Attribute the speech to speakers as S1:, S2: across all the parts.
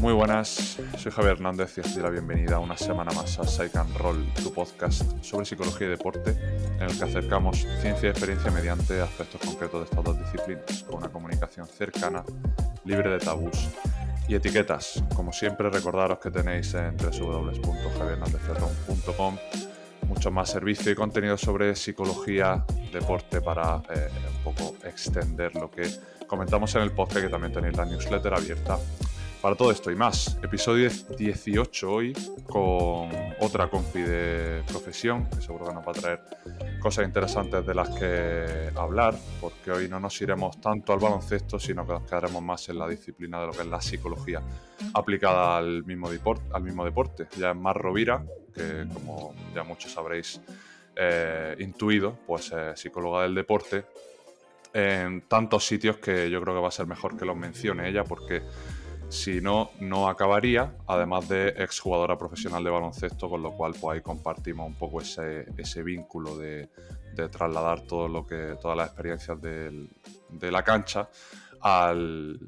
S1: Muy buenas, soy Javier Hernández y os doy la bienvenida una semana más a Psych and Roll, tu podcast sobre psicología y deporte, en el que acercamos ciencia y experiencia mediante aspectos concretos de estas dos disciplinas, con una comunicación cercana, libre de tabús y etiquetas. Como siempre, recordaros que tenéis en www.javierhernandezferron.com mucho más servicio y contenido sobre psicología, deporte para eh, un poco extender lo que comentamos en el podcast, que también tenéis la newsletter abierta para todo esto y más. Episodio 18 hoy con otra compi de profesión, que seguro que nos va a traer cosas interesantes de las que hablar, porque hoy no nos iremos tanto al baloncesto, sino que nos quedaremos más en la disciplina de lo que es la psicología aplicada al mismo, al mismo deporte. Ya es Mar Rovira, que como ya muchos habréis eh, intuido, pues es psicóloga del deporte en tantos sitios que yo creo que va a ser mejor que los mencione ella, porque si no, no acabaría, además de exjugadora profesional de baloncesto, con lo cual pues ahí compartimos un poco ese, vínculo de, trasladar todo lo que, todas las experiencias de la cancha al,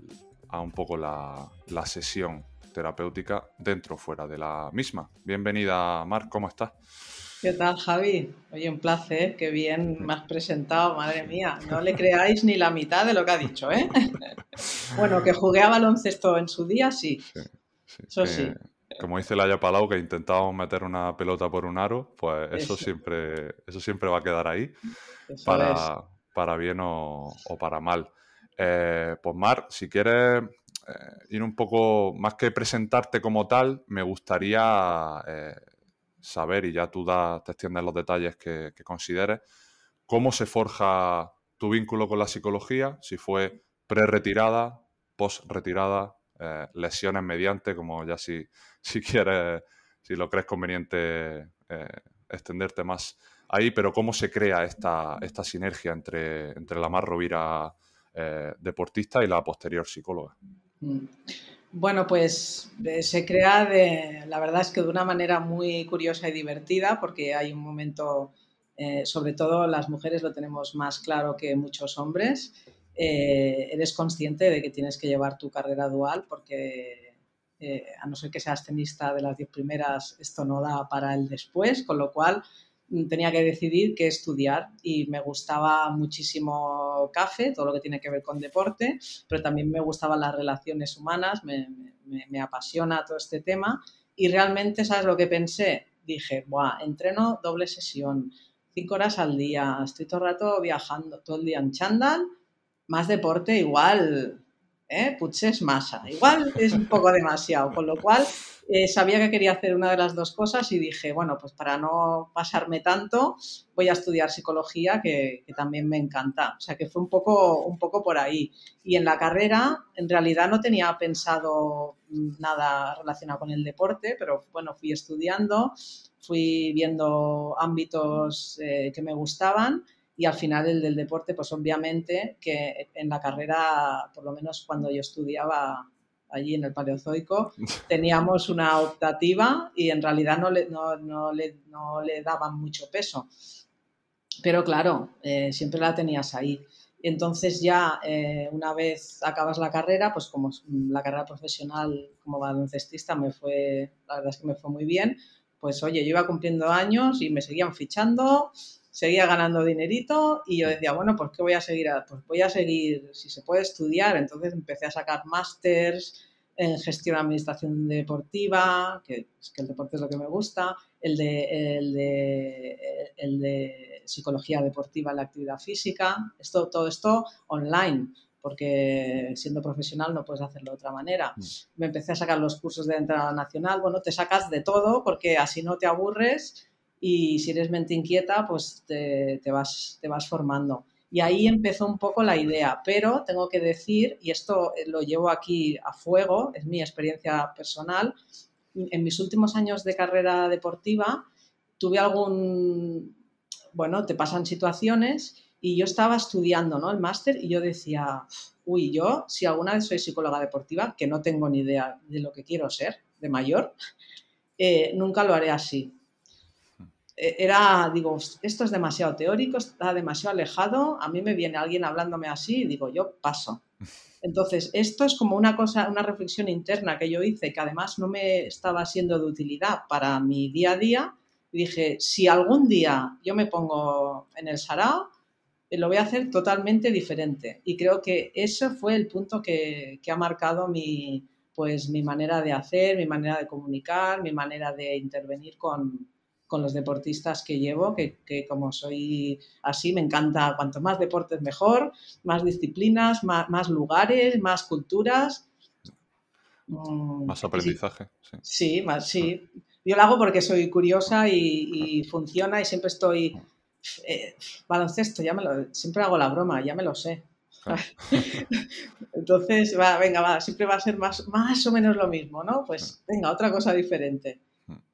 S1: a un poco la, la sesión terapéutica dentro o fuera de la misma. Bienvenida, Mar, ¿cómo estás?
S2: ¿Qué tal, Javi? Oye, un placer, qué bien me has presentado, madre mía. No le creáis ni la mitad de lo que ha dicho, ¿eh? bueno, que jugué a baloncesto en su día, sí. eso sí.
S1: Como dice Laia Palau, que intentábamos meter una pelota por un aro, pues eso, siempre, eso siempre va a quedar ahí, para, para, bien o, para mal. Eh, pues Mar, si quieres eh, ir un poco, más que presentarte como tal, me gustaría eh, saber, y ya tú da, te extiendes los detalles que, consideres, cómo se forja tu vínculo con la psicología, si fue pre-retirada, post-retirada, eh, lesiones mediante, como ya si, si quieres, si lo crees conveniente eh, extenderte más ahí, pero cómo se crea esta, esta sinergia entre, entre la más Rovira eh, deportista y la posterior psicóloga.
S2: Bueno, pues eh, se crea de, la verdad es que de una manera muy curiosa y divertida, porque hay un momento, eh, sobre todo las mujeres lo tenemos más claro que muchos hombres, eh, eres consciente de que tienes que llevar tu carrera dual, porque a no ser que seas tenista de las diez primeras, esto no da para el después, con lo cual tenía que decidir qué estudiar y me gustaba muchísimo café, todo lo que tiene que ver con deporte, pero también me gustaban las relaciones humanas, me, me, apasiona todo este tema y realmente, ¿sabes lo que pensé? Dije, Buah, entreno doble sesión, cinco horas al día, estoy todo el rato viajando, todo el día en chándal, más deporte, igual, ¿eh? Puches masa, igual es un poco demasiado, con lo cual eh, sabía que quería hacer una de las dos cosas y dije, bueno, pues para no pasarme tanto, voy a estudiar psicología, que, también me encanta. O sea, que fue un poco, un poco por ahí. Y en la carrera, en realidad no tenía pensado nada relacionado con el deporte, pero bueno, fui estudiando, fui viendo ámbitos eh, que me gustaban y al final el del deporte, pues obviamente que en la carrera, por lo menos cuando yo estudiaba, allí en el Paleozoico, teníamos una optativa y en realidad no le, no, le, daban mucho peso. Pero claro, eh, siempre la tenías ahí. Entonces ya eh, una vez acabas la carrera, pues como la carrera profesional como baloncestista me fue, la verdad es que me fue muy bien, pues oye, yo iba cumpliendo años y me seguían fichando, seguía ganando dinerito y yo decía, bueno, pues ¿qué voy a seguir? Pues voy a seguir, si se puede estudiar, entonces empecé a sacar másters en gestión administración deportiva, que es que el deporte es lo que me gusta, el de, el de, el de psicología deportiva en la actividad física, esto, todo esto online, porque siendo profesional no puedes hacerlo de otra manera. Mm. Me empecé a sacar los cursos de entrada nacional, bueno, te sacas de todo porque así no te aburres y si eres mente inquieta, pues te, vas, te vas formando. Y ahí empezó un poco la idea, pero tengo que decir, y esto eh, lo llevo aquí a fuego, es mi experiencia personal, en mis últimos años de carrera deportiva tuve algún, bueno, te pasan situaciones y yo estaba estudiando ¿no? el máster y yo decía, uy, yo si alguna vez soy psicóloga deportiva, que no tengo ni idea de lo que quiero ser de mayor, eh, nunca lo haré así era, digo, esto es demasiado teórico, está demasiado alejado, a mí me viene alguien hablándome así y digo, yo paso. Entonces, esto es como una cosa, una reflexión interna que yo hice, que además no me estaba siendo de utilidad para mi día a día. dije, si algún día yo me pongo en el sarao, eh, lo voy a hacer totalmente diferente. Y creo que ese fue el punto que, que ha marcado mi, pues, mi manera de hacer, mi manera de comunicar, mi manera de intervenir con, con los deportistas que llevo, que, como soy así, me encanta cuanto más deportes mejor, más disciplinas, más, lugares, más culturas.
S1: Mm, más aprendizaje.
S2: Sí, más, sí. Yo lo hago porque soy curiosa y, funciona y siempre estoy... Eh, baloncesto, ya me lo, siempre hago la broma, ya me lo sé. Entonces, va, venga, va, siempre va a ser más, más o menos lo mismo, ¿no? Pues venga, otra cosa diferente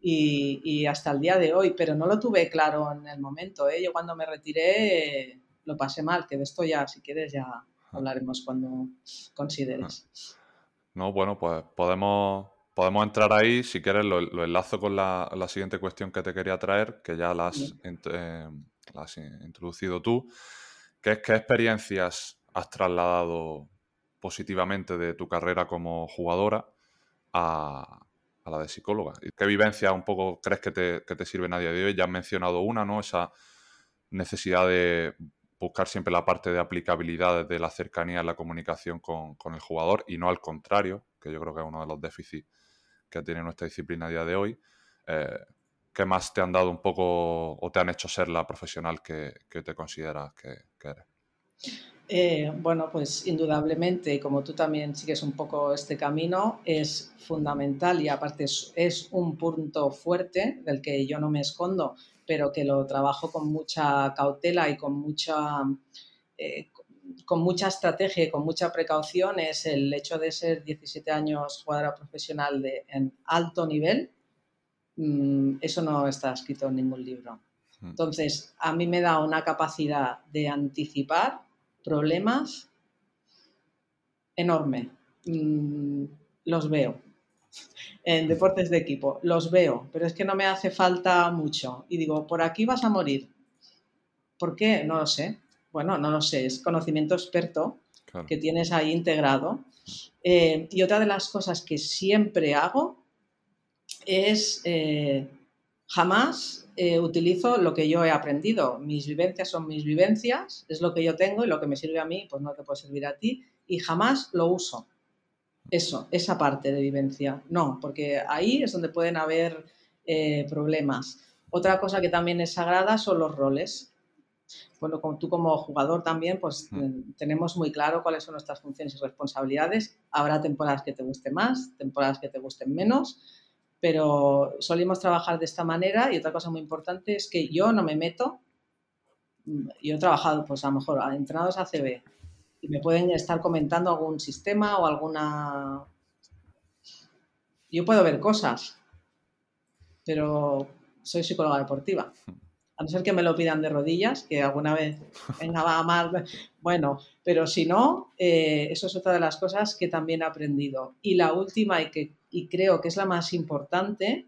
S2: y, hasta el día de hoy, pero no lo tuve claro en el momento. ¿eh? Yo cuando me retiré lo pasé mal, que de esto ya, si quieres, ya hablaremos cuando consideres.
S1: No, bueno, pues podemos, podemos entrar ahí. Si quieres, lo, enlazo con la, siguiente cuestión que te quería traer, que ya la has, eh, introducido tú, que es qué experiencias has trasladado positivamente de tu carrera como jugadora a, a la de psicóloga. ¿Y qué vivencia un poco crees que te, que te sirven a día de hoy? Ya has mencionado una, ¿no? Esa necesidad de buscar siempre la parte de aplicabilidad de la cercanía en la comunicación con, el jugador y no al contrario, que yo creo que es uno de los déficits que tiene nuestra disciplina a día de hoy. Eh, ¿Qué más te han dado un poco o te han hecho ser la profesional que, te consideras que, que eres?
S2: Eh, bueno, pues indudablemente, como tú también sigues un poco este camino, es fundamental y aparte es, un punto fuerte del que yo no me escondo, pero que lo trabajo con mucha cautela y con mucha, eh, con mucha estrategia y con mucha precaución, es el hecho de ser 17 años jugadora profesional de, en alto nivel. Mm, eso no está escrito en ningún libro. Hmm. Entonces, a mí me da una capacidad de anticipar problemas enorme. Mm, los veo. En deportes de equipo, los veo, pero es que no me hace falta mucho. Y digo, por aquí vas a morir. ¿Por qué? No lo sé. Bueno, no lo sé, es conocimiento experto que tienes ahí integrado. Eh, y otra de las cosas que siempre hago es eh, jamás eh, utilizo lo que yo he aprendido. Mis vivencias son mis vivencias, es lo que yo tengo y lo que me sirve a mí, pues no te puede servir a ti y jamás lo uso. Eso, esa parte de vivencia. No, porque ahí es donde pueden haber eh, problemas. Otra cosa que también es sagrada son los roles. Bueno, como tú como jugador también, pues mm. tenemos muy claro cuáles son nuestras funciones y responsabilidades. Habrá temporadas que te gusten más, temporadas que te gusten menos pero solimos trabajar de esta manera y otra cosa muy importante es que yo no me meto, yo he trabajado pues a lo mejor a entrenados ACB y me pueden estar comentando algún sistema o alguna... Yo puedo ver cosas, pero soy psicóloga deportiva. A no ser que me lo pidan de rodillas, que alguna vez venga va mal, bueno, pero si no, eh, eso es otra de las cosas que también he aprendido. Y la última y que y creo que es la más importante,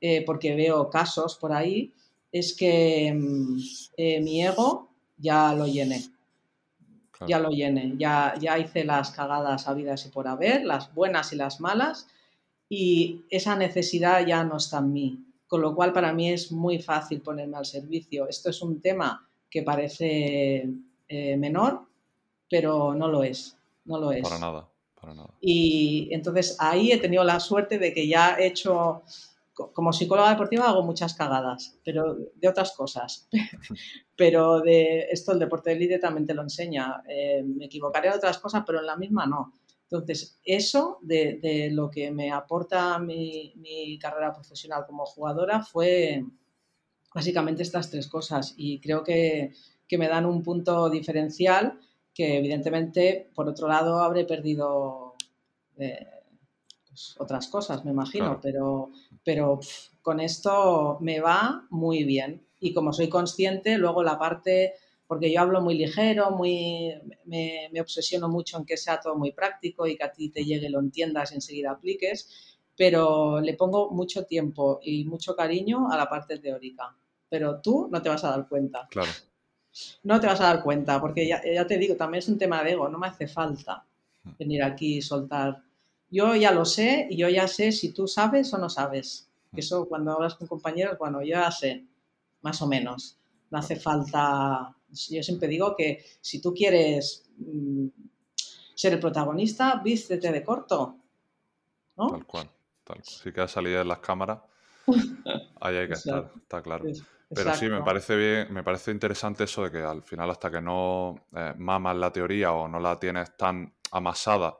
S2: eh, porque veo casos por ahí, es que mm, eh, mi ego ya lo llené. Ya lo llené, ya, ya hice las cagadas habidas y por haber, las buenas y las malas, y esa necesidad ya no está en mí. Con lo cual, para mí es muy fácil ponerme al servicio. Esto es un tema que parece eh, menor, pero no lo es. No lo es.
S1: Para nada.
S2: Y entonces ahí he tenido la suerte de que ya he hecho, como psicóloga deportiva hago muchas cagadas, pero de otras cosas. pero de esto el deporte de élite también te lo enseña. Eh, me equivocaré en otras cosas, pero en la misma no. Entonces, eso de, lo que me aporta mi, mi, carrera profesional como jugadora fue básicamente estas tres cosas y creo que, que me dan un punto diferencial que evidentemente, por otro lado, habré perdido eh, pues, otras cosas, me imagino, pero, pero con esto me va muy bien. Y como soy consciente, luego la parte, porque yo hablo muy ligero, muy, me, me obsesiono mucho en que sea todo muy práctico y que a ti te llegue, lo entiendas y enseguida apliques, pero le pongo mucho tiempo y mucho cariño a la parte teórica. pero tú no te vas a dar cuenta.
S1: Claro.
S2: No te vas a dar cuenta, porque ya, ya te digo, también es un tema de ego, no me hace falta
S1: Hmm.
S2: venir aquí y soltar. Yo ya lo sé y yo ya sé si tú sabes o no sabes.
S1: Hmm.
S2: Eso cuando hablas con compañeros, bueno, yo ya sé, más o menos. No hace falta. Yo siempre digo que si tú quieres mm, ser el protagonista, vístete de corto. ¿no?
S1: Tal cual. Tal. Si quieres salir en las cámaras, ahí hay que estar, está claro. Pero sí, me parece bien, me parece interesante eso de que al final, hasta que no eh, mamas la teoría o no la tienes tan amasada,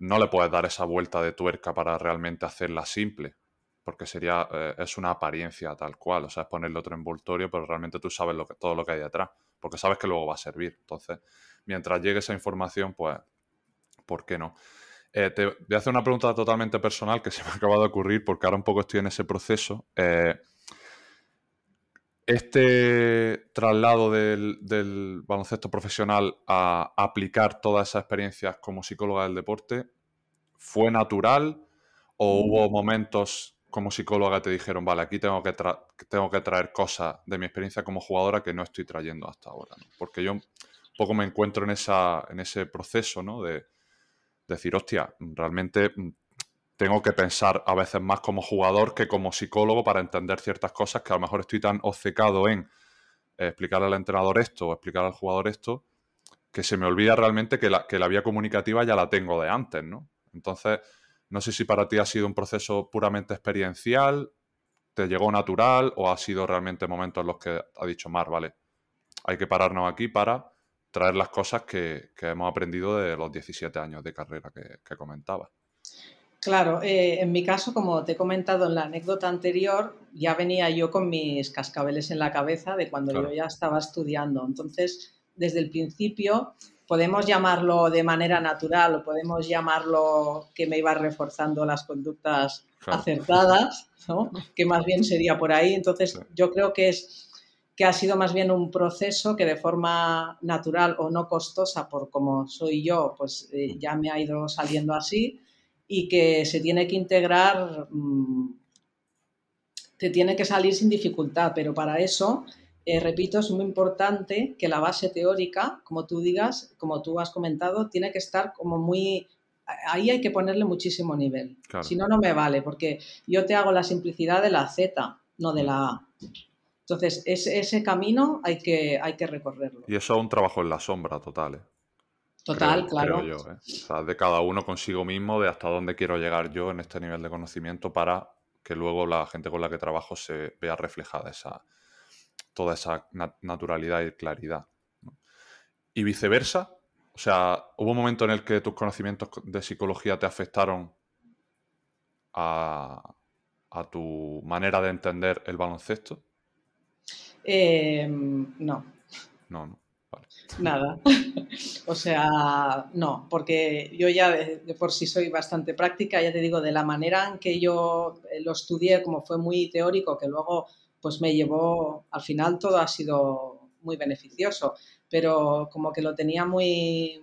S1: no le puedes dar esa vuelta de tuerca para realmente hacerla simple. Porque sería, eh, es una apariencia tal cual. O sea, es ponerle otro envoltorio, pero realmente tú sabes lo que, todo lo que hay detrás. Porque sabes que luego va a servir. Entonces, mientras llegue esa información, pues, ¿por qué no? Eh, te voy a hacer una pregunta totalmente personal que se me acaba de ocurrir porque ahora un poco estoy en ese proceso. Eh, este traslado del, del baloncesto profesional a aplicar todas esas experiencias como psicóloga del deporte, ¿fue natural o
S2: Mm.
S1: hubo momentos como psicóloga que te dijeron, vale, aquí tengo que, tra- tengo que traer cosas de mi experiencia como jugadora que no estoy trayendo hasta ahora? ¿no? Porque yo un poco me encuentro en, esa, en ese proceso, ¿no? De decir, hostia, realmente mm, tengo que pensar a veces más como jugador que como psicólogo para entender ciertas cosas que a lo mejor estoy tan obcecado en eh, explicarle al entrenador esto o explicar al jugador esto que se me olvida realmente que la, que la vía comunicativa ya la tengo de antes, ¿no? Entonces, no sé si para ti ha sido un proceso puramente experiencial, te llegó natural o ha sido realmente momentos en los que ha dicho Mar, vale, hay que pararnos aquí para traer las cosas que, que hemos aprendido de los 17 años de carrera que, que comentaba.
S2: Claro, eh, en mi caso, como te he comentado en la anécdota anterior, ya venía yo con mis cascabeles en la cabeza de cuando
S1: Claro.
S2: yo ya estaba estudiando. Entonces, desde el principio, podemos llamarlo de manera natural o podemos llamarlo que me iba reforzando las conductas
S1: Claro.
S2: acertadas, ¿no? que más bien sería por ahí. Entonces, yo creo que es que ha sido más bien un proceso que de forma natural o no costosa, por como soy yo, pues eh, ya me ha ido saliendo así y que se tiene que integrar, mm, te tiene que salir sin dificultad, pero para eso, eh, repito, es muy importante que la base teórica, como tú digas, como tú has comentado, tiene que estar como muy... Ahí hay que ponerle muchísimo nivel.
S1: Claro.
S2: Si no, no me vale, porque yo te hago la simplicidad de la Z, no de la A. Entonces, ese, ese camino hay que, hay que recorrerlo.
S1: Y eso es un trabajo en la sombra total, ¿eh?
S2: Total,
S1: Creo-
S2: claro.
S1: creo yo, ¿eh? O sea, de cada uno consigo mismo, de hasta dónde quiero llegar yo en este nivel de conocimiento para que luego la gente con la que trabajo se vea reflejada esa, toda esa na- naturalidad y claridad. ¿no? Y viceversa, o sea, ¿hubo un momento en el que tus conocimientos de psicología te afectaron a, a tu manera de entender el baloncesto?
S2: Eh, no,
S1: No, no.
S2: Nada. o sea, no, porque yo ya de, de, por sí soy bastante práctica, ya te digo, de la manera en que yo eh, lo estudié, como fue muy teórico, que luego pues me llevó, al final todo ha sido muy beneficioso, pero como que lo tenía muy...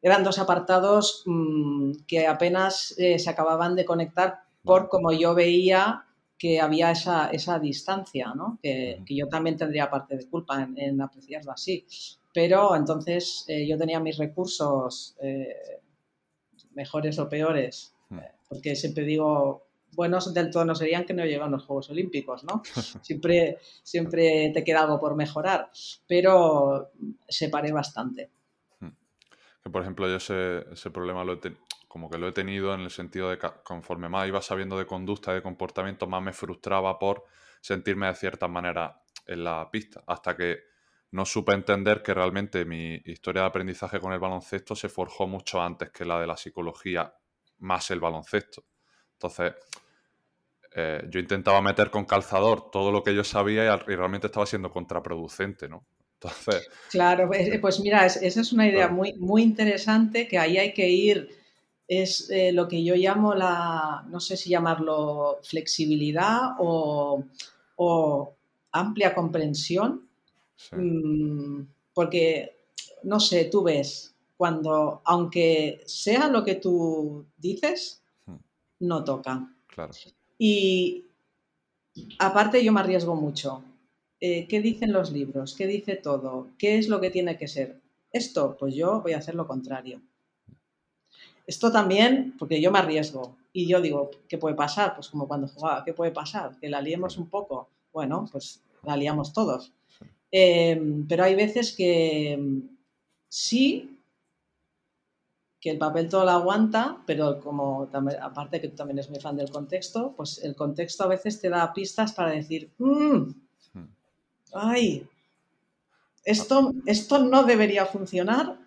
S2: Eran dos apartados mmm, que apenas eh, se acababan de conectar por como yo veía que había esa, esa distancia, ¿no? que, que, yo también tendría parte de culpa en, en apreciarlo así. Pero entonces eh, yo tenía mis recursos eh, mejores o peores, eh, porque siempre digo, buenos del todo no serían que no llegan los Juegos Olímpicos, ¿no? siempre, siempre te queda algo por mejorar, pero separé bastante.
S1: Que por ejemplo yo ese, ese problema lo he tenido como que lo he tenido en el sentido de que conforme más iba sabiendo de conducta y de comportamiento, más me frustraba por sentirme de cierta manera en la pista, hasta que no supe entender que realmente mi historia de aprendizaje con el baloncesto se forjó mucho antes que la de la psicología más el baloncesto. Entonces, eh, yo intentaba meter con calzador todo lo que yo sabía y, y realmente estaba siendo contraproducente, ¿no? Entonces,
S2: claro, pues mira, esa es una idea muy, muy interesante que ahí hay que ir es eh, lo que yo llamo la, no sé si llamarlo flexibilidad o, o amplia comprensión,
S1: sí.
S2: mmm, porque, no sé, tú ves, cuando, aunque sea lo que tú dices,
S1: Hmm.
S2: no toca.
S1: Claro.
S2: Y aparte yo me arriesgo mucho. Eh, ¿Qué dicen los libros? ¿Qué dice todo? ¿Qué es lo que tiene que ser? Esto, pues yo voy a hacer lo contrario. Esto también, porque yo me arriesgo y yo digo, ¿qué puede pasar? Pues como cuando jugaba, ¿qué puede pasar? Que la liemos un poco. Bueno, pues la liamos todos. Em, pero hay veces que em, sí, que el papel todo lo aguanta, pero como aparte que tú también eres muy fan del contexto, pues el contexto a veces te da pistas para decir, mm, ay, esto, esto no debería funcionar,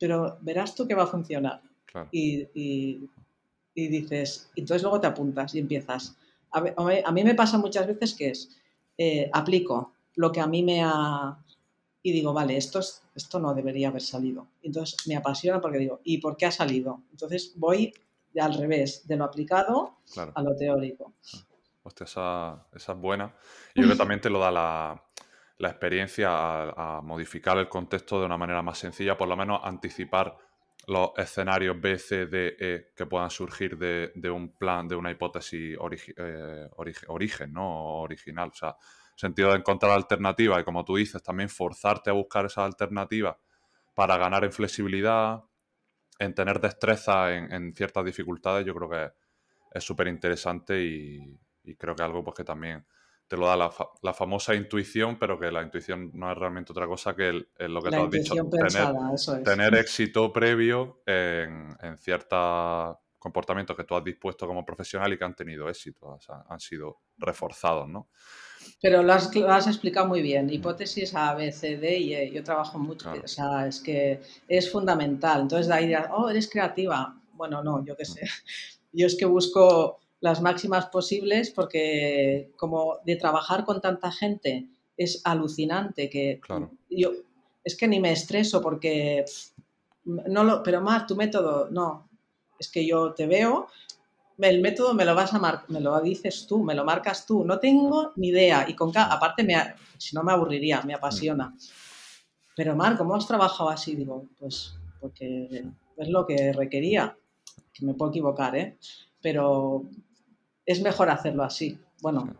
S2: pero verás tú que va a funcionar. Y, dices, entonces luego te apuntas y empiezas. A, mí me pasa muchas veces que es, eh, aplico lo que a mí me ha... Y digo, vale, esto, es, esto no debería haber salido. Entonces me apasiona porque digo, ¿y por qué ha salido? Entonces voy al revés, de lo aplicado a lo teórico.
S1: Hostia, esa, esa es buena. Yo creo que también te lo da la, la experiencia a, modificar el contexto de una manera más sencilla, por lo menos anticipar los escenarios B, C, D, E que puedan surgir de, un plan, de una hipótesis eh, origen, ¿no? Original. O sea, sentido de encontrar alternativas y como tú dices, también forzarte a buscar esas alternativas para ganar en flexibilidad, en tener destreza en, ciertas dificultades, yo creo que es súper interesante y, y, creo que algo pues que también te lo da la, famosa intuición, pero que la intuición no es realmente otra cosa que lo que te has dicho, tener, éxito previo en, ciertos comportamientos que tú has dispuesto como profesional y que han tenido éxito, o sea, han sido reforzados, ¿no?
S2: Pero lo has, explicado muy bien. Hipótesis A, B, C, D y E. Yo trabajo mucho. O sea, es que es fundamental. Entonces, de ahí dirás, oh, eres creativa. Bueno, no, yo qué sé. Yo es que busco las máximas posibles porque como de trabajar con tanta gente es alucinante que yo es que ni me estreso porque no lo, pero más tu método no. Es que yo te veo el método me lo vas a mar, me lo dices tú me lo marcas tú. No tengo ni idea. Y con aparte me, si no me aburriría me apasiona. Pero Mar cómo has trabajado así digo pues porque es lo que requería. Que me puedo equivocar eh pero es mejor hacerlo así. Bueno.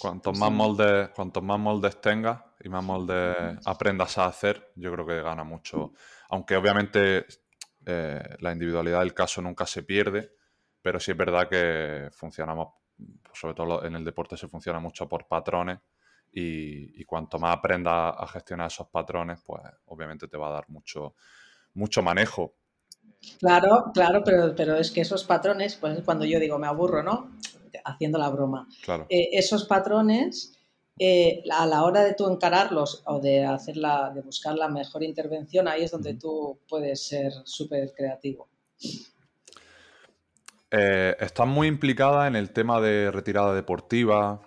S1: Cuantos más, moldes, cuantos más moldes tengas y más moldes aprendas a hacer, yo creo que gana mucho. Aunque obviamente eh, la individualidad del caso nunca se pierde, pero sí es verdad que funcionamos, sobre todo en el deporte se funciona mucho por patrones y, cuanto más aprendas a gestionar esos patrones, pues obviamente te va a dar mucho, mucho manejo.
S2: Claro, claro, pero, pero es que esos patrones, pues cuando yo digo me aburro, ¿no? Haciendo la broma. Eh, esos patrones, eh, a la hora de tú encararlos o de hacerla, de buscar la mejor intervención, ahí es donde tú puedes ser súper creativo.
S1: Eh, estás muy implicada en el tema de retirada deportiva,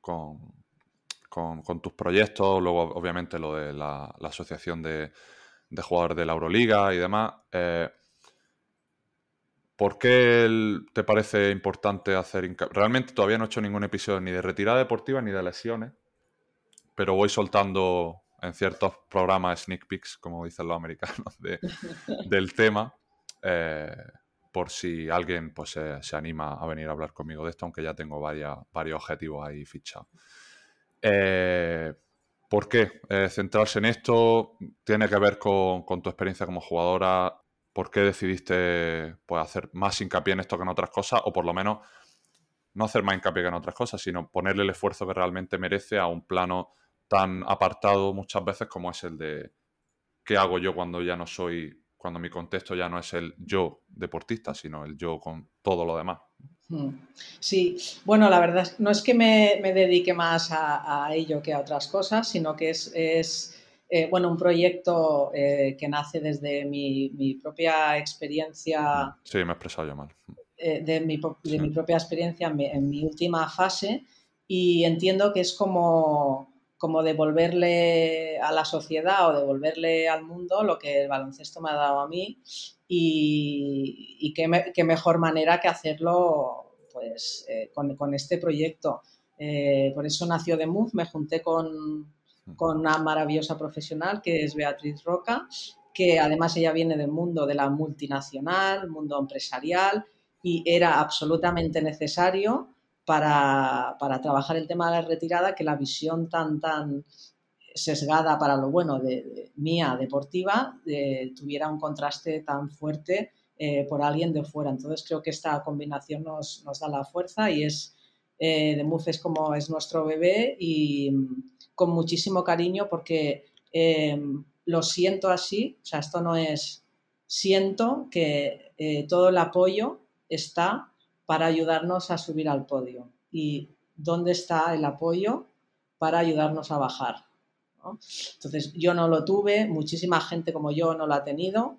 S1: con, tus proyectos, luego obviamente lo de la asociación de, de jugadores de la Euroliga y demás. Eh, ¿Por qué te parece importante hacer Realmente todavía no he hecho ningún episodio ni de retirada deportiva ni de lesiones, pero voy soltando en ciertos programas sneak peeks, como dicen los americanos, del tema, eh, por si alguien pues, se, anima a venir a hablar conmigo de esto, aunque ya tengo varios objetivos ahí fichados. Eh, ¿Por qué eh, centrarse en esto? ¿Tiene que ver con, tu experiencia como jugadora? ¿Por qué decidiste pues, hacer más hincapié en esto que en otras cosas? O por lo menos no hacer más hincapié que en otras cosas, sino ponerle el esfuerzo que realmente merece a un plano tan apartado muchas veces como es el de qué hago yo cuando ya no soy, cuando mi contexto ya no es el yo deportista, sino el yo con todo lo demás.
S2: Mm. Sí, bueno, la verdad no es que me, dedique más a, ello que a otras cosas, sino que es, eh, bueno, un proyecto eh, que nace desde mi, propia experiencia.
S1: Sí, me he expresado yo mal.
S2: Eh, de, mi, propia experiencia en mi, última fase y entiendo que es como, como devolverle a la sociedad o devolverle al mundo lo que el baloncesto me ha dado a mí y, qué, mejor manera que hacerlo pues, eh, con, este proyecto. Eh, por eso nació The Move, me junté con, una maravillosa profesional que es Beatriz Roca, que además ella viene del mundo de la multinacional, mundo empresarial, y era absolutamente necesario para, trabajar el tema de la retirada, que la visión tan, tan sesgada para lo bueno de, mía deportiva tuviera un contraste tan fuerte eh, por alguien de fuera. Entonces creo que esta combinación nos, da la fuerza y es eh, de Muf es como es nuestro bebé y mm, con muchísimo cariño porque eh, lo siento así, o sea, esto no es, siento que todo el apoyo está para ayudarnos a subir al podio. ¿Y dónde está el apoyo para ayudarnos a bajar? Entonces, yo no lo tuve, muchísima gente como yo no lo ha tenido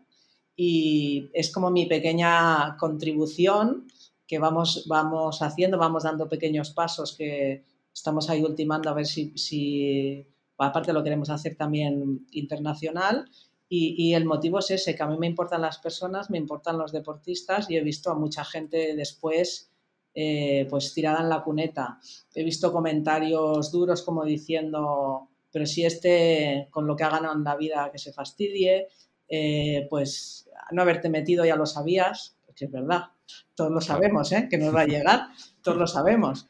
S2: y es como mi pequeña contribución que vamos, vamos haciendo, vamos dando pequeños pasos que estamos ahí ultimando a ver si, si aparte lo queremos hacer también internacional y, el motivo es ese, que a mí me importan las personas, me importan los deportistas y he visto a mucha gente después eh, pues tirada en la cuneta. He visto comentarios duros como diciendo, pero si este con lo que ha ganado en la vida que se fastidie, eh, pues no haberte metido ya lo sabías, que es verdad, todos lo sabemos, ¿eh? que nos va a llegar, todos lo sabemos.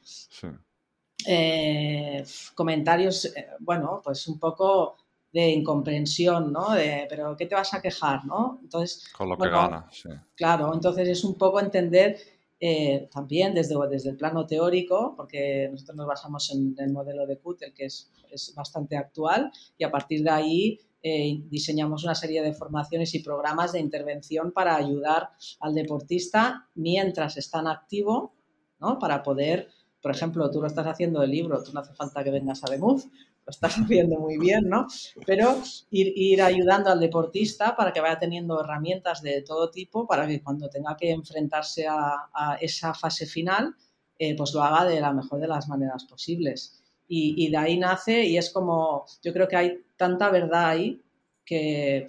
S2: comentarios, bueno, pues un poco de incomprensión, ¿no? De, pero ¿qué te vas a quejar, no?
S1: Entonces, con lo que gana, sí.
S2: Claro, entonces es un poco entender eh, también desde, desde el plano teórico, porque nosotros nos basamos en el modelo de Kutel, que es, es bastante actual, y a partir de ahí eh, diseñamos una serie de formaciones y programas de intervención para ayudar al deportista mientras está en activo, ¿no? Para poder, por ejemplo, tú lo estás haciendo el libro, tú no hace falta que vengas a Demuz, lo estás haciendo muy bien, ¿no? Pero ir, ir, ayudando al deportista para que vaya teniendo herramientas de todo tipo para que cuando tenga que enfrentarse a, esa fase final, eh, pues lo haga de la mejor de las maneras posibles. Y, de ahí nace y es como, yo creo que hay tanta verdad ahí que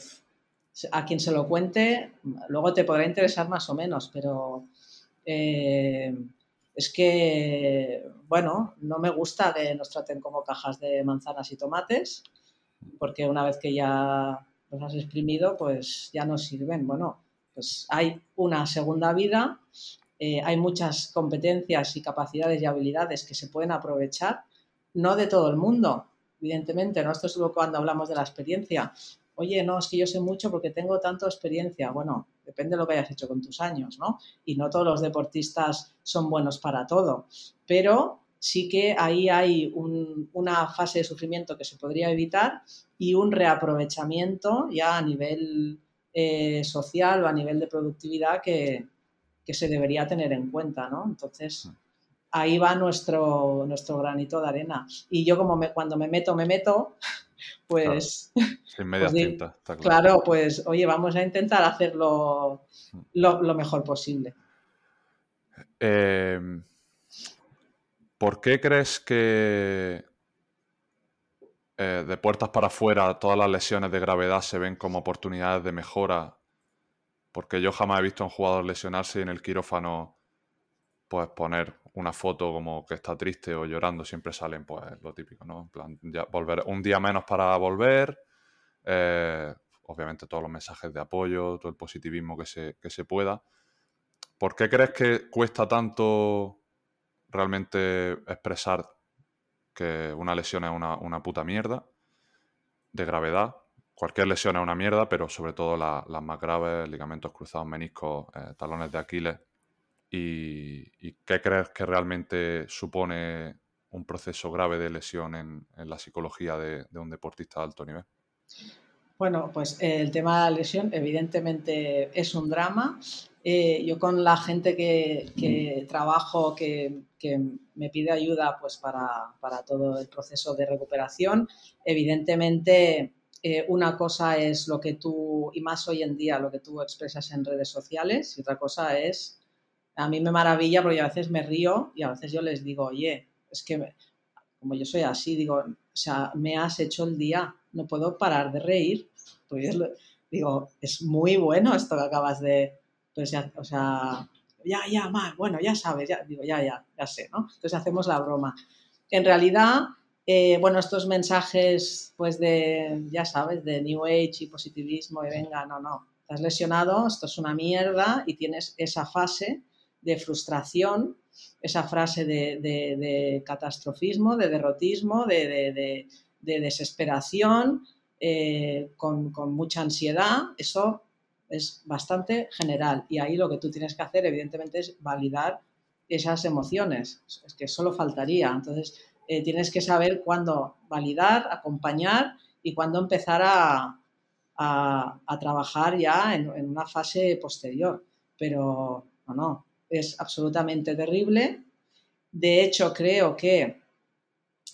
S2: a quien se lo cuente, luego te podrá interesar más o menos, pero... Eh, es que, bueno, no me gusta que nos traten como cajas de manzanas y tomates, porque una vez que ya los has exprimido, pues ya no sirven. Bueno, pues hay una segunda vida, eh, hay muchas competencias y capacidades y habilidades que se pueden aprovechar, no de todo el mundo, evidentemente, ¿no? Esto es cuando hablamos de la experiencia. Oye, no, es que yo sé mucho porque tengo tanta experiencia. Bueno, depende de lo que hayas hecho con tus años, ¿no? Y no todos los deportistas son buenos para todo, pero sí que ahí hay una fase de sufrimiento que se podría evitar y un reaprovechamiento ya a nivel eh, social o a nivel de productividad que, se debería tener en cuenta, ¿no? Entonces, ahí va nuestro, nuestro granito de arena. Y yo como cuando me meto, me meto, pues...
S1: Sin media
S2: pues,
S1: está
S2: claro. claro. pues oye, vamos a intentar hacerlo lo, mejor posible.
S1: Em, ¿Por qué crees que eh, de puertas para afuera todas las lesiones de gravedad se ven como oportunidades de mejora? Porque yo jamás he visto a un jugador lesionarse y en el quirófano pues poner una foto como que está triste o llorando, siempre salen pues lo típico, ¿no? En plan, ya volver un día menos para volver, eh, obviamente todos los mensajes de apoyo, todo el positivismo que se, que se pueda. ¿Por qué crees que cuesta tanto realmente expresar que una lesión es una, puta mierda de gravedad? Cualquier lesión es una mierda, pero sobre todo las más graves, ligamentos cruzados, meniscos, eh, talones de Aquiles, y, qué crees que realmente supone un proceso grave de lesión en, la psicología de, un deportista de alto nivel?
S2: Bueno, pues eh, el tema de la lesión evidentemente es un drama. Eh, yo con la gente que, trabajo, que, me pide ayuda pues para, todo el proceso de recuperación, evidentemente eh, una cosa es lo que tú, y más hoy en día, lo que tú expresas en redes sociales, y otra cosa es a mí me maravilla porque a veces me río y a veces yo les digo, oye, es que como yo soy así, digo, o sea, me has hecho el día, no puedo parar de reír. Pues digo, es muy bueno esto que acabas de, pues o sea, ya, ya, mal, bueno, ya sabes, ya, digo, ya, ya, ya sé, ¿no? Entonces hacemos la broma. En realidad, eh, bueno, estos mensajes, pues de, ya sabes, de New Age y positivismo y venga, no, no, has lesionado, esto es una mierda y tienes esa fase de frustración esa frase de, catastrofismo, de derrotismo, de, desesperación, eh, con, mucha ansiedad, eso es bastante general. Y ahí lo que tú tienes que hacer, evidentemente, es validar esas emociones. Es que solo faltaría. Entonces, eh, tienes que saber cuándo validar, acompañar y cuándo empezar a, trabajar ya en, en, una fase posterior. Pero no, no, es absolutamente terrible. De hecho, creo que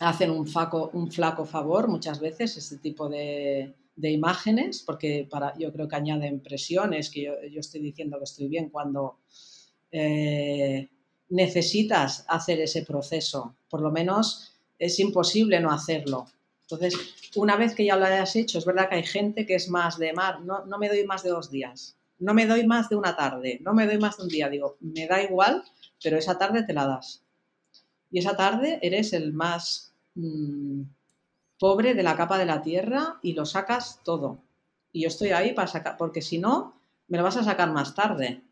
S2: hacen un, flaco favor muchas veces este tipo de, imágenes, porque para, yo creo que añaden presiones, que yo, estoy diciendo que estoy bien cuando eh, necesitas hacer ese proceso. Por lo menos es imposible no hacerlo. Entonces, una vez que ya lo hayas hecho, es verdad que hay gente que es más de mar, no, no me doy más de dos días no me doy más de una tarde, no me doy más de un día. Digo, me da igual, pero esa tarde te la das. Y esa tarde eres el más mm, pobre de la capa de la tierra y lo sacas todo. Y yo estoy ahí para sacar, porque si no, me lo vas a sacar más tarde.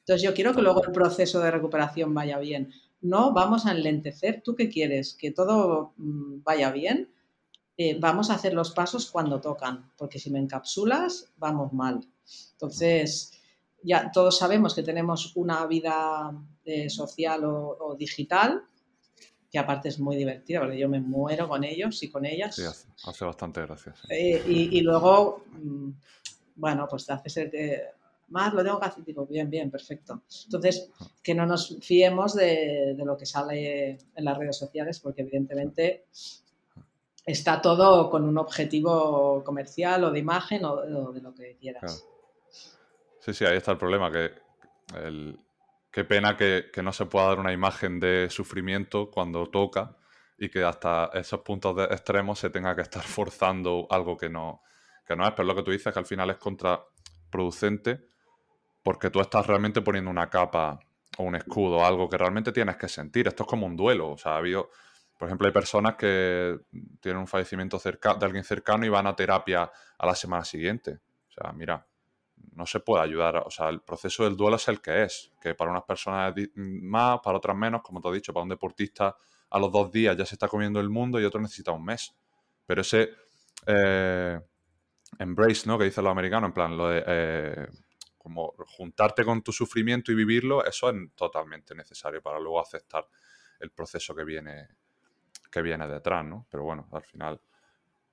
S2: Entonces yo quiero que luego el proceso de recuperación vaya bien. No vamos a enlentecer. ¿Tú qué quieres? ¿Que todo mm, vaya bien? Eh, vamos a hacer los pasos cuando tocan, porque si me encapsulas, vamos mal. Entonces, ya todos sabemos que tenemos una vida eh, social o, digital, que aparte es muy divertida, porque yo me muero con ellos y con ellas.
S1: Sí, hace, bastante gracia.
S2: Eh, y, luego, mm, bueno, pues te hace ser que más lo tengo que hacer, digo, bien, bien, perfecto. Entonces, que no nos fiemos de, lo que sale en las redes sociales, porque evidentemente está todo con un objetivo comercial o de imagen o, de lo que quieras.
S1: Sí, sí, ahí está el problema, que qué pena que, no se pueda dar una imagen de sufrimiento cuando toca y que hasta esos puntos de extremos se tenga que estar forzando algo que no, que no es. Pero lo que tú dices es que al final es contraproducente porque tú estás realmente poniendo una capa o un escudo, algo que realmente tienes que sentir. Esto es como un duelo. O sea, ha habido, por ejemplo, hay personas que tienen un fallecimiento de alguien cercano y van a terapia a la semana siguiente. O sea, mira, no se puede ayudar. O sea, el proceso del duelo es el que es, que para unas personas más, para otras menos, como te he dicho, para un deportista a los dos días ya se está comiendo el mundo y otro necesita un mes. Pero ese eh, embrace, ¿no? Que dicen los americanos, en plan, lo de eh, como juntarte con tu sufrimiento y vivirlo, eso es totalmente necesario para luego aceptar el proceso que viene, que viene detrás, ¿no? Pero bueno, al final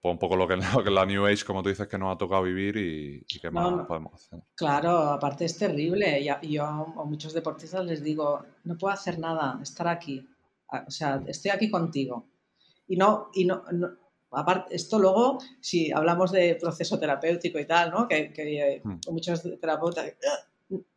S1: pues un poco lo que, lo que la New Age, como tú dices, que nos ha tocado vivir y, qué más podemos hacer.
S2: Claro, aparte es terrible. Y yo a, muchos deportistas les digo, no puedo hacer nada, estar aquí. O sea, estoy aquí contigo. Y no, y no, aparte, esto luego, si hablamos de proceso terapéutico y tal, ¿no? Que, que hmm. muchos terapeutas,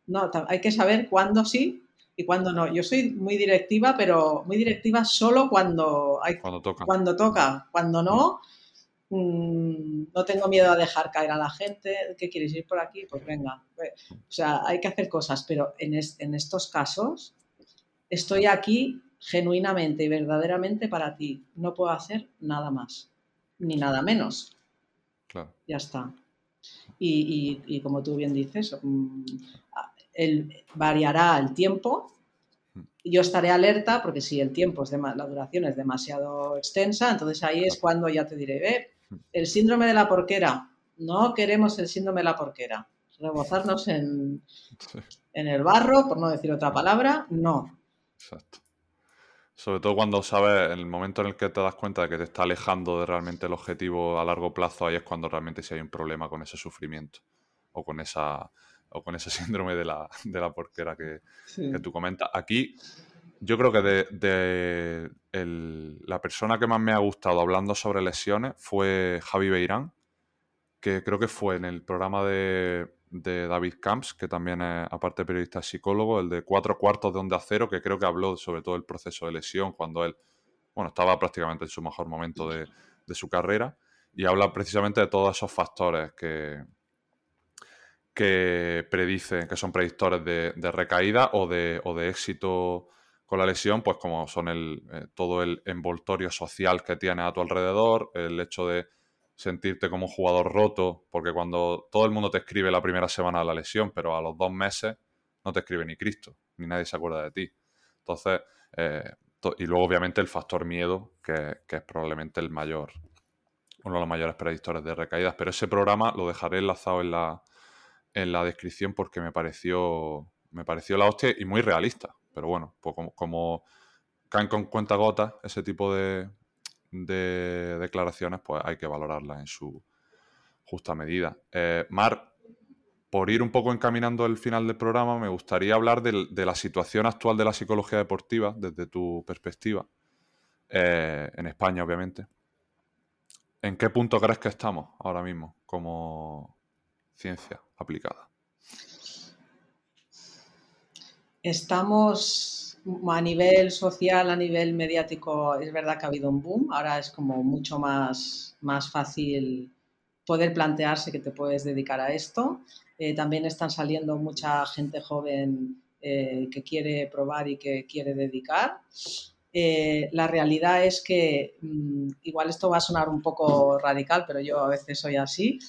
S2: no, hay que saber cuándo sí y cuándo no. Yo soy muy directiva, pero muy directiva solo cuando hay,
S1: cuando toca.
S2: Cuando toca, cuando no. Hmm. Mm, no tengo miedo a dejar caer a la gente, ¿qué quieres ir por aquí? Pues venga. O sea, hay que hacer cosas, pero en, estos casos estoy aquí genuinamente y verdaderamente para ti. No puedo hacer nada más, ni nada menos.
S1: Claro.
S2: Ya está. Y, como tú bien dices, mm, variará el tiempo. Mm. Yo estaré alerta porque si el tiempo, es de, la duración es demasiado extensa, entonces ahí es cuando ya te diré, eh, el síndrome de la porquera. No queremos el síndrome de la porquera. Rebozarnos en, en el barro, por no decir otra palabra, no.
S1: Exacto. Sobre todo cuando sabes, en el momento en el que te das cuenta de que te está alejando de realmente el objetivo a largo plazo, ahí es cuando realmente sí hay un problema con ese sufrimiento o con esa o con ese síndrome de la, de la porquera que, que tú comentas. Aquí yo creo que de, la persona que más me ha gustado hablando sobre lesiones fue Javi Beirán, que creo que fue en el programa de, David Camps, que también es, aparte periodista psicólogo, el de cuatro cuartos de onda cero, que creo que habló sobre todo el proceso de lesión cuando él, bueno, estaba prácticamente en su mejor momento de, su carrera, y habla precisamente de todos esos factores que, que predicen, que son predictores de, recaída de, o de éxito con la lesión, pues como son el, eh, todo el envoltorio social que tienes a tu alrededor, el hecho de sentirte como un jugador roto, porque cuando todo el mundo te escribe la primera semana de la lesión, pero a los dos meses no te escribe ni Cristo, ni nadie se acuerda de ti. Entonces, eh, y luego obviamente el factor miedo, que, es probablemente el mayor, uno de los mayores predictores de recaídas. Pero ese programa lo dejaré enlazado en la, en la descripción porque me pareció, me pareció la hostia y muy realista. Pero bueno, pues como, caen con cuenta gota ese tipo de, de declaraciones, pues hay que valorarlas en su justa medida. Eh, Mar, por ir un poco encaminando el final del programa, me gustaría hablar de, la situación actual de la psicología deportiva desde tu perspectiva, eh, en España, obviamente. ¿En qué punto crees que estamos ahora mismo como ciencia aplicada?
S2: Estamos a nivel social, a nivel mediático, es verdad que ha habido un boom, ahora es como mucho más, más fácil poder plantearse que te puedes dedicar a esto. Eh, también están saliendo mucha gente joven eh, que quiere probar y que quiere dedicar. Eh, la realidad es que, mm, igual esto va a sonar un poco radical, pero yo a veces soy así,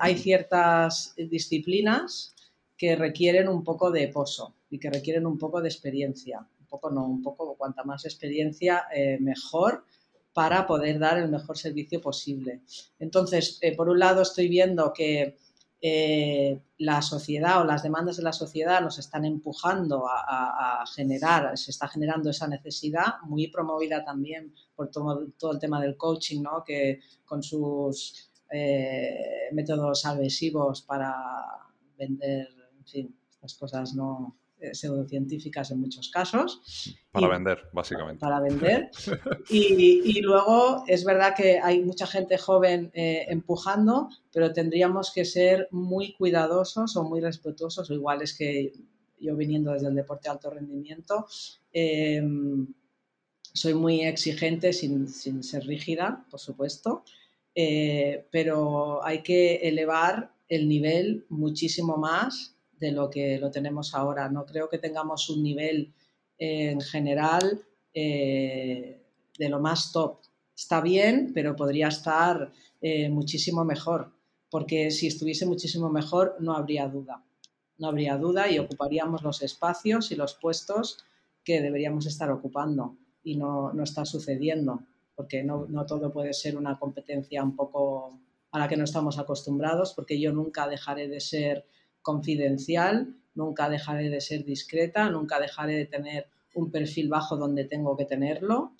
S2: hay ciertas disciplinas que requieren un poco de pozo y que requieren un poco de experiencia. Un poco no, un poco, cuanta más experiencia, mejor para poder dar el mejor servicio posible. Entonces, por un lado estoy viendo que eh, la sociedad o las demandas de la sociedad nos están empujando a, generar, se está generando esa necesidad, muy promovida también por todo, el tema del coaching, ¿no? que con sus eh, métodos agresivos para vender, en fin, estas cosas no, eh, pseudocientíficas en muchos casos.
S1: Para vender, básicamente.
S2: Para vender. Y, luego es verdad que hay mucha gente joven eh, empujando, pero tendríamos que ser muy cuidadosos o muy respetuosos, o igual es que yo viniendo desde el deporte de alto rendimiento, em, soy muy exigente sin, sin, ser rígida, por supuesto, eh, pero hay que elevar el nivel muchísimo más de lo que lo tenemos ahora. No creo que tengamos un nivel eh, en general eh, de lo más top. Está bien, pero podría estar eh, muchísimo mejor, porque si estuviese muchísimo mejor no habría duda. No habría duda y ocuparíamos los espacios y los puestos que deberíamos estar ocupando y no, no está sucediendo, porque no, no todo puede ser una competencia un poco a la que no estamos acostumbrados, porque yo nunca dejaré de ser confidencial, nunca dejaré de ser discreta, nunca dejaré de tener un perfil bajo donde tengo que tenerlo,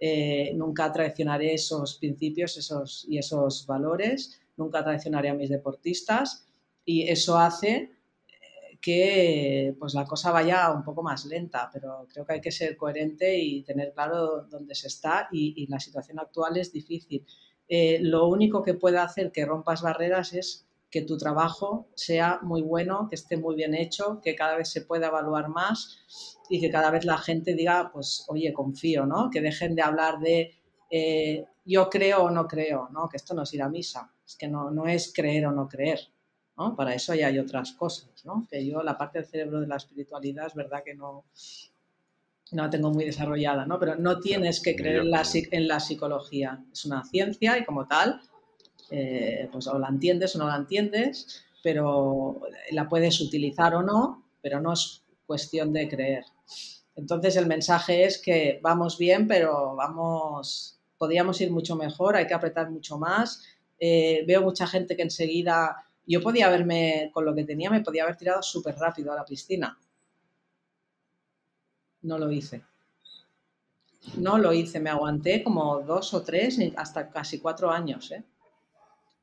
S2: eh, nunca traicionaré esos principios esos, y esos valores, nunca traicionaré a mis deportistas y eso hace eh, que pues la cosa vaya un poco más lenta, pero creo que hay que ser coherente y tener claro dónde se está y, la situación actual es difícil. Eh, lo único que puede hacer que rompas barreras es que tu trabajo sea muy bueno, que esté muy bien hecho, que cada vez se pueda evaluar más y que cada vez la gente diga, pues, oye, confío, ¿no? Que dejen de hablar de eh, yo creo o no creo, ¿no? Que esto no es ir a misa, es que no, no es creer o no creer, ¿no? Para eso ya hay otras cosas, ¿no? Que yo la parte del cerebro de la espiritualidad es verdad que no, no la tengo muy desarrollada, ¿no? Pero no tienes que creer en la, en la psicología, es una ciencia y como tal eh, pues o la entiendes o no la entiendes, pero la puedes utilizar o no, pero no es cuestión de creer. Entonces el mensaje es que vamos bien, pero vamos, podríamos ir mucho mejor, hay que apretar mucho más. Eh, veo mucha gente que enseguida, yo podía haberme, con lo que tenía, me podía haber tirado súper rápido a la piscina. No lo hice. No lo hice, me aguanté como dos o tres, hasta casi cuatro años. ¿eh?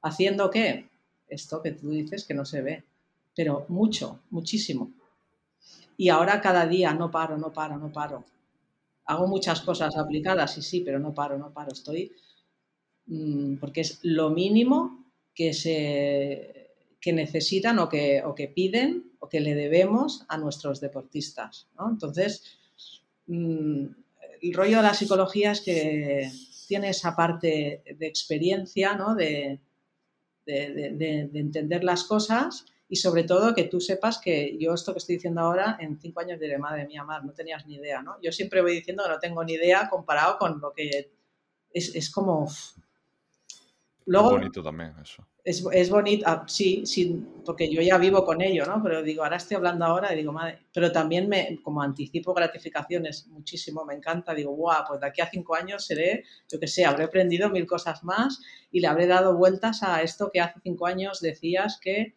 S2: ¿Haciendo qué? Esto que tú dices que no se ve, pero mucho, muchísimo. Y ahora cada día no paro, no paro, no paro. Hago muchas cosas aplicadas, y sí, pero no paro, no paro. Estoy mm, porque es lo mínimo que se que necesitan o que, o que piden o que le debemos a nuestros deportistas. Entonces, mm, el rollo de la psicología es que tiene esa parte de experiencia, ¿no? de, de, entender las cosas y sobre todo que tú sepas que yo esto que estoy diciendo ahora en cinco años diré, madre mía, Mar, no tenías ni idea, ¿no? Yo siempre voy diciendo que no tengo ni idea comparado con lo que es, es como...
S1: Luego, es bonito también eso.
S2: Es, es bonito, ah, sí, sí, porque yo ya vivo con ello, ¿no? Pero digo, ahora estoy hablando ahora y digo, madre, pero también me, como anticipo gratificaciones muchísimo, me encanta, digo, guau, pues de aquí a cinco años seré, yo qué sé, habré aprendido mil cosas más y le habré dado vueltas a esto que hace cinco años decías que...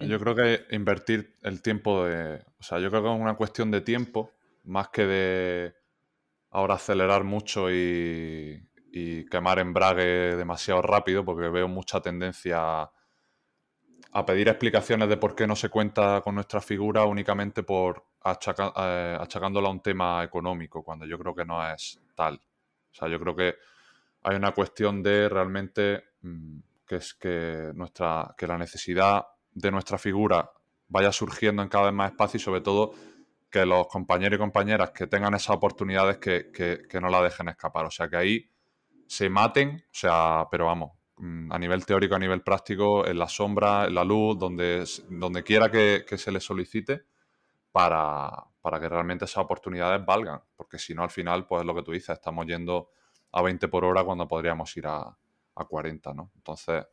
S1: Yo creo que invertir el tiempo de, o sea, yo creo que es una cuestión de tiempo más que de ahora acelerar mucho y, quemar embrague demasiado rápido, porque veo mucha tendencia a pedir explicaciones de por qué no se cuenta con nuestra figura únicamente por eh, achacándola a un tema económico, cuando yo creo que no es tal. O sea, yo creo que hay una cuestión de realmente mm, que es que nuestra que la necesidad de nuestra figura vaya surgiendo en cada vez más espacio y sobre todo que los compañeros y compañeras que tengan esas oportunidades que, no la dejen escapar. O sea, que ahí se maten, o sea, pero vamos, mm, a nivel teórico, a nivel práctico, en la sombra, en la luz, donde, donde quiera que, se les solicite, para, que realmente esas oportunidades valgan. Porque si no, al final, pues es lo que tú dices, estamos yendo a 20 por hora cuando podríamos ir a, 40, ¿no? Entonces,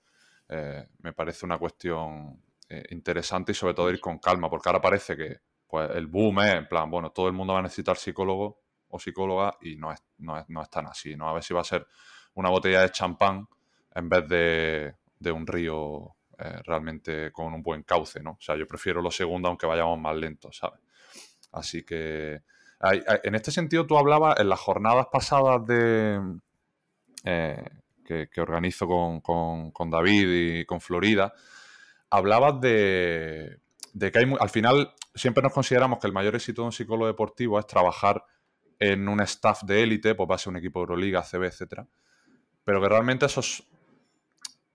S1: eh, me parece una cuestión eh, interesante y sobre todo ir con calma, porque ahora parece que pues el boom es, en plan, bueno, todo el mundo va a necesitar psicólogo o psicóloga y no es, no es, no es tan así, ¿no? A ver si va a ser una botella de champán en vez de, de un río eh, realmente con un buen cauce, ¿no? O sea, yo prefiero lo segundo aunque vayamos más lentos, ¿sabes? Así que en este sentido tú hablabas en las jornadas pasadas de eh, que, organizo con, con, David y con Florida, hablabas de, de que hay, al final siempre nos consideramos que el mayor éxito de un psicólogo deportivo es trabajar en un staff de élite, pues va a ser un equipo de Euroliga, CB, etcétera. Pero que realmente eso es,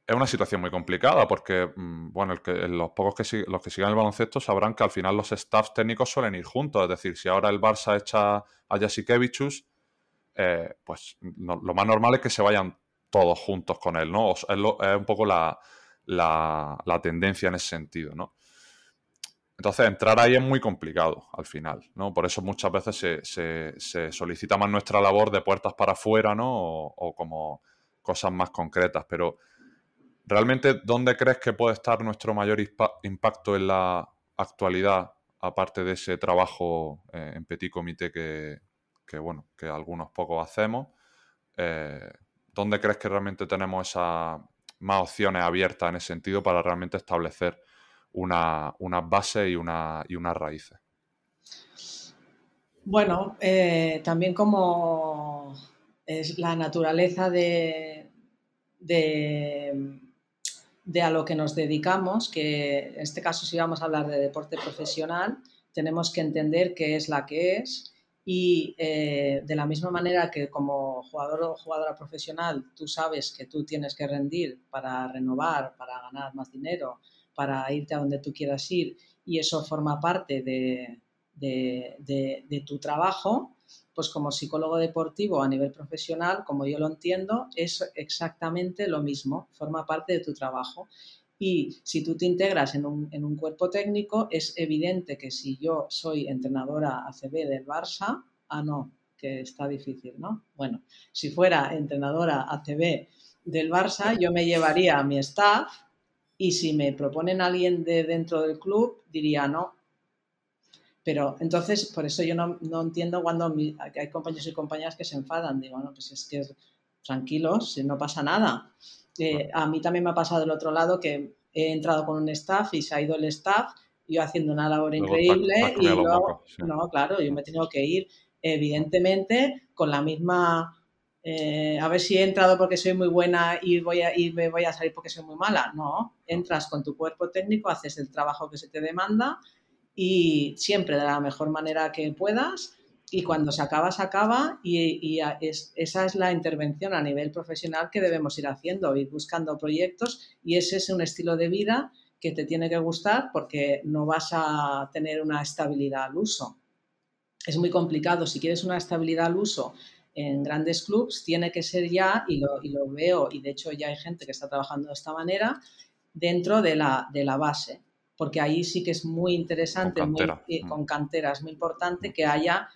S1: una situación muy complicada porque, mm, bueno, los pocos que, los que sigan el baloncesto sabrán que al final los staffs técnicos suelen ir juntos. Es decir, si ahora el Barça echa a Jasikevichus, eh, pues lo más normal es que se vayan todos juntos con él, ¿no? Es, un poco la, la tendencia en ese sentido, ¿no? Entonces, entrar ahí es muy complicado al final, ¿no? Por eso muchas veces se, solicita más nuestra labor de puertas para afuera, ¿no? O, como cosas más concretas. Pero, ¿realmente dónde crees que puede estar nuestro mayor impacto en la actualidad, aparte de ese trabajo eh, en petit comité que, bueno, que algunos pocos hacemos? Eh, ¿Dónde crees que realmente tenemos esas más opciones abiertas en ese sentido para realmente establecer una, una base y, una, y unas raíces.
S2: Bueno, eh, también como es la naturaleza de, de, a lo que nos dedicamos, que en este caso si vamos a hablar de deporte profesional, tenemos que entender qué es la que es y eh, de la misma manera que como jugador o jugadora profesional tú sabes que tú tienes que rendir para renovar, para ganar más dinero, para irte a donde tú quieras ir y eso forma parte de, tu trabajo, pues como psicólogo deportivo a nivel profesional, como yo lo entiendo, es exactamente lo mismo, forma parte de tu trabajo. Y si tú te integras en un, en un, cuerpo técnico, es evidente que si yo soy entrenadora ACB del Barça, ah, no, que está difícil, ¿no? Bueno, si fuera entrenadora ACB del Barça, yo me llevaría a mi staff y si me proponen a alguien de dentro del club, diría no. Pero entonces, por eso yo no, entiendo cuando hay compañeros y compañeras que se enfadan. Digo, no, pues es que tranquilos, no pasa nada. Eh, a mí también me ha pasado del otro lado que he entrado con un staff y se ha ido el staff, yo haciendo una labor increíble y luego, no, claro, yo me he tenido que ir, evidentemente, con la misma eh, a ver si he entrado porque soy muy buena y, voy a, y me voy a salir porque soy muy mala. No, entras con tu cuerpo técnico, haces el trabajo que se te demanda y siempre de la mejor manera que puedas y cuando se acaba, se acaba y, esa es la intervención a nivel profesional que debemos ir haciendo, ir buscando proyectos y ese es un estilo de vida que te tiene que gustar porque no vas a tener una estabilidad al uso. Es muy complicado. Si quieres una estabilidad al uso en grandes clubs tiene que ser ya, y lo, y lo, veo, y de hecho ya hay gente que está trabajando de esta manera, dentro de la, de la base, porque ahí sí que es muy interesante, con, mm. con cantera, es muy importante que haya,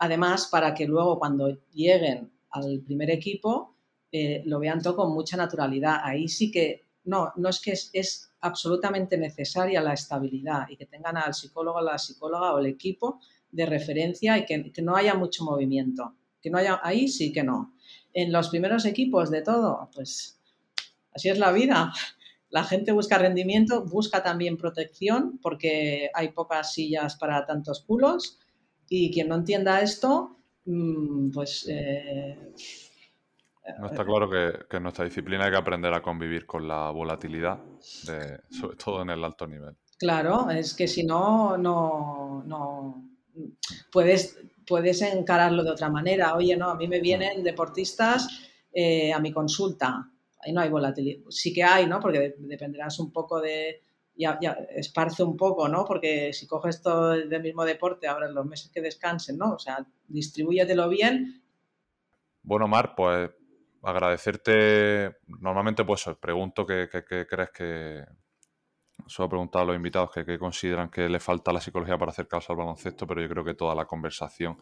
S2: además, para que luego cuando lleguen al primer equipo eh, lo vean todo con mucha naturalidad. Ahí sí que, no, no es que es, absolutamente necesaria la estabilidad y que tengan al psicólogo, a la psicóloga o el equipo de referencia y que, que no haya mucho movimiento. Que no haya, ahí sí que no. En los primeros equipos de todo, pues así es la vida. La gente busca rendimiento, busca también protección porque hay pocas sillas para tantos culos y quien no entienda esto, mm, pues... Eh,
S1: no está claro que, en nuestra disciplina hay que aprender a convivir con la volatilidad, sobre todo en el alto nivel.
S2: Claro, es que si no, no, no puedes, puedes encararlo de otra manera. Oye, no, a mí me vienen deportistas eh, a mi consulta ahí no hay volatilidad. Sí que hay, ¿no? Porque dependerás un poco de, ya, ya, esparce un poco, ¿no? Porque si coges todo del mismo deporte, ahora en los meses que descansen, ¿no? O sea, distribúyetelo bien.
S1: Bueno, Mar, pues agradecerte. Normalmente, pues pregunto qué, crees que. Solo he preguntado a los invitados que, consideran que le falta la psicología para hacer caso al baloncesto, pero yo creo que toda la conversación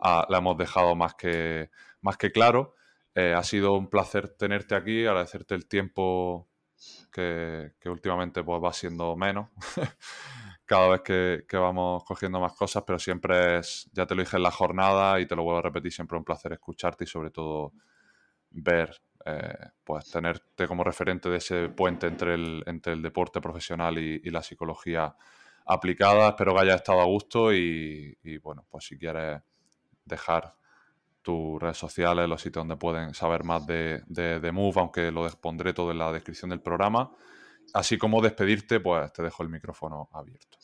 S1: ah, la hemos dejado más que, más que claro. Eh, ha sido un placer tenerte aquí, agradecerte el tiempo que, últimamente pues, va siendo menos cada vez que, vamos cogiendo más cosas, pero siempre es, ya te lo dije en la jornada y te lo vuelvo a repetir, siempre un placer escucharte y sobre todo ver, eh, pues tenerte como referente de ese puente entre el, entre el deporte profesional y, la psicología aplicada. Espero que hayas estado a gusto y, y bueno, pues si quieres dejar tus redes sociales, los sitios donde pueden saber más de, de, Move, aunque lo pondré todo en la descripción del programa. Así como despedirte, pues te dejo el micrófono abierto.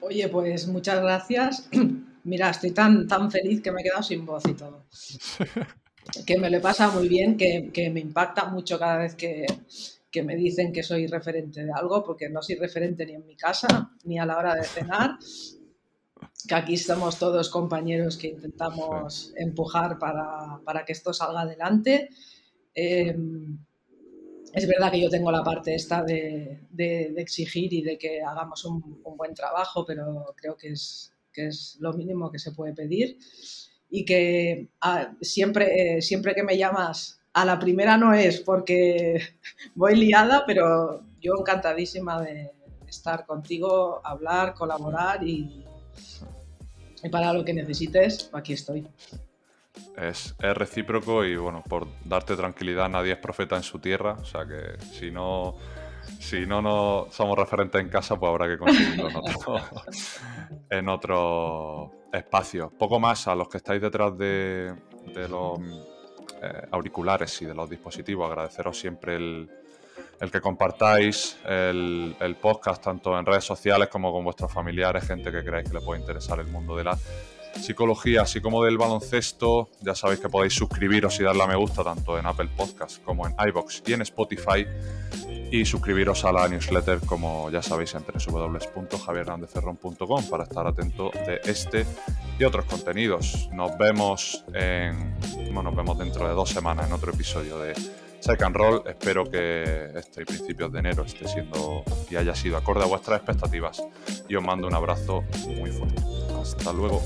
S2: Oye, pues muchas gracias. Mira, estoy tan, tan feliz que me he quedado sin voz y todo. que me le pasa muy bien, que, que me impacta mucho cada vez que, que, me dicen que soy referente de algo, porque no soy referente ni en mi casa, ni a la hora de cenar, que aquí estamos todos compañeros que intentamos empujar para, que esto salga adelante. Em, es verdad que yo tengo la parte esta de, exigir y de que hagamos un, buen trabajo, pero creo que es, que es lo mínimo que se puede pedir. Y que ah, siempre, eh, siempre que me llamas, a la primera no es porque voy liada, pero yo encantadísima de estar contigo, hablar, colaborar y, para lo que necesites, aquí estoy.
S1: Es, recíproco y bueno, por darte tranquilidad, nadie es profeta en su tierra. O sea que si no, si no, no somos referentes en casa, pues habrá que conseguirlo en otro, espacio. Poco más a los que estáis detrás de, los eh, auriculares y de los dispositivos. Agradeceros siempre el, el que compartáis el, podcast tanto en redes sociales como con vuestros familiares, gente que creáis que le puede interesar el mundo de la psicología, así como del baloncesto. Ya sabéis que podéis suscribiros y darle a me gusta tanto en Apple Podcast como en iBox y en Spotify. Y suscribiros a la newsletter, como ya sabéis, en www.javierrandeferron.com para estar atento de este y otros contenidos. Nos vemos en, nos vemos dentro de dos semanas en otro episodio de Second Roll. Espero que este principio de enero esté siendo y haya sido acorde a vuestras expectativas. Y os mando un abrazo muy fuerte. Hasta luego.